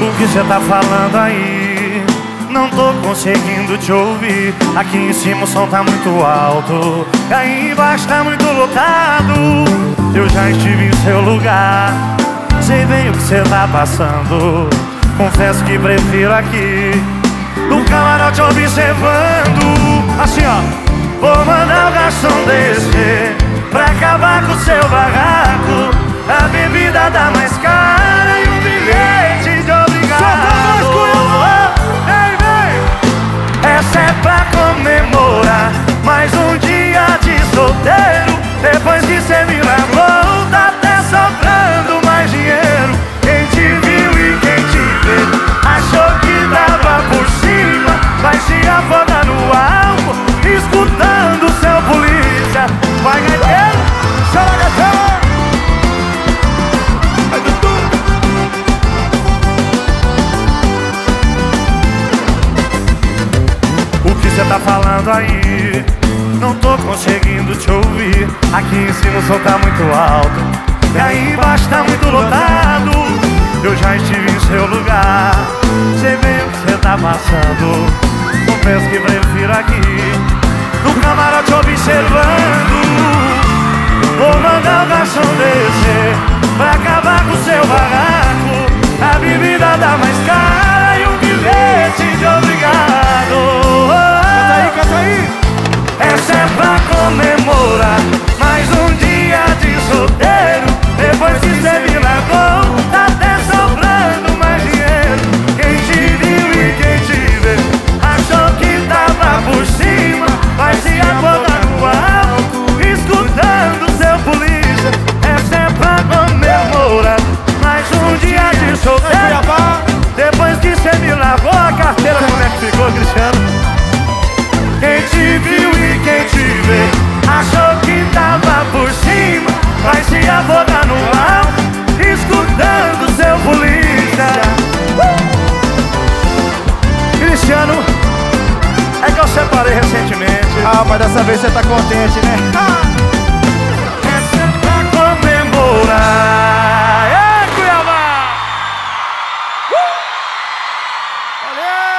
O que cê tá falando aí? Não tô conseguindo te ouvir. Aqui em cima o som tá muito alto. E aí embaixo tá muito lotado. Eu já estive em seu lugar. Sei bem o que cê tá passando. Confesso que prefiro aqui No camarote observando. Assim ó Vou mandar o garçom descer seu barraco. A bebida dá mais cara E um bilhete de obrigado. Vem, vem. Essa é pra comemorar. Mais um dia de solteiro. Depois que cê me largou Tá até sobrando mais dinheiro. Quem te viu e quem te vê Achou que dava por cima. Vai se afogar no álcool tá falando aí? Não tô conseguindo te ouvir. Aqui em cima o som tá muito alto. E aí embaixo tá muito lotado. Eu já estive em seu lugar. Sei bem o que cê tá passando. Confesso que prefiro aqui. No camarote observando. Vou mandar largou a carteira Como é que ficou, Cristiano? Quem te viu e quem te vê Achou que tava por cima Vai se afogar no ar Escutando seu polícia uh! Cristiano É que eu separei recentemente Ah, mas dessa vez você tá contente, né? Valeu!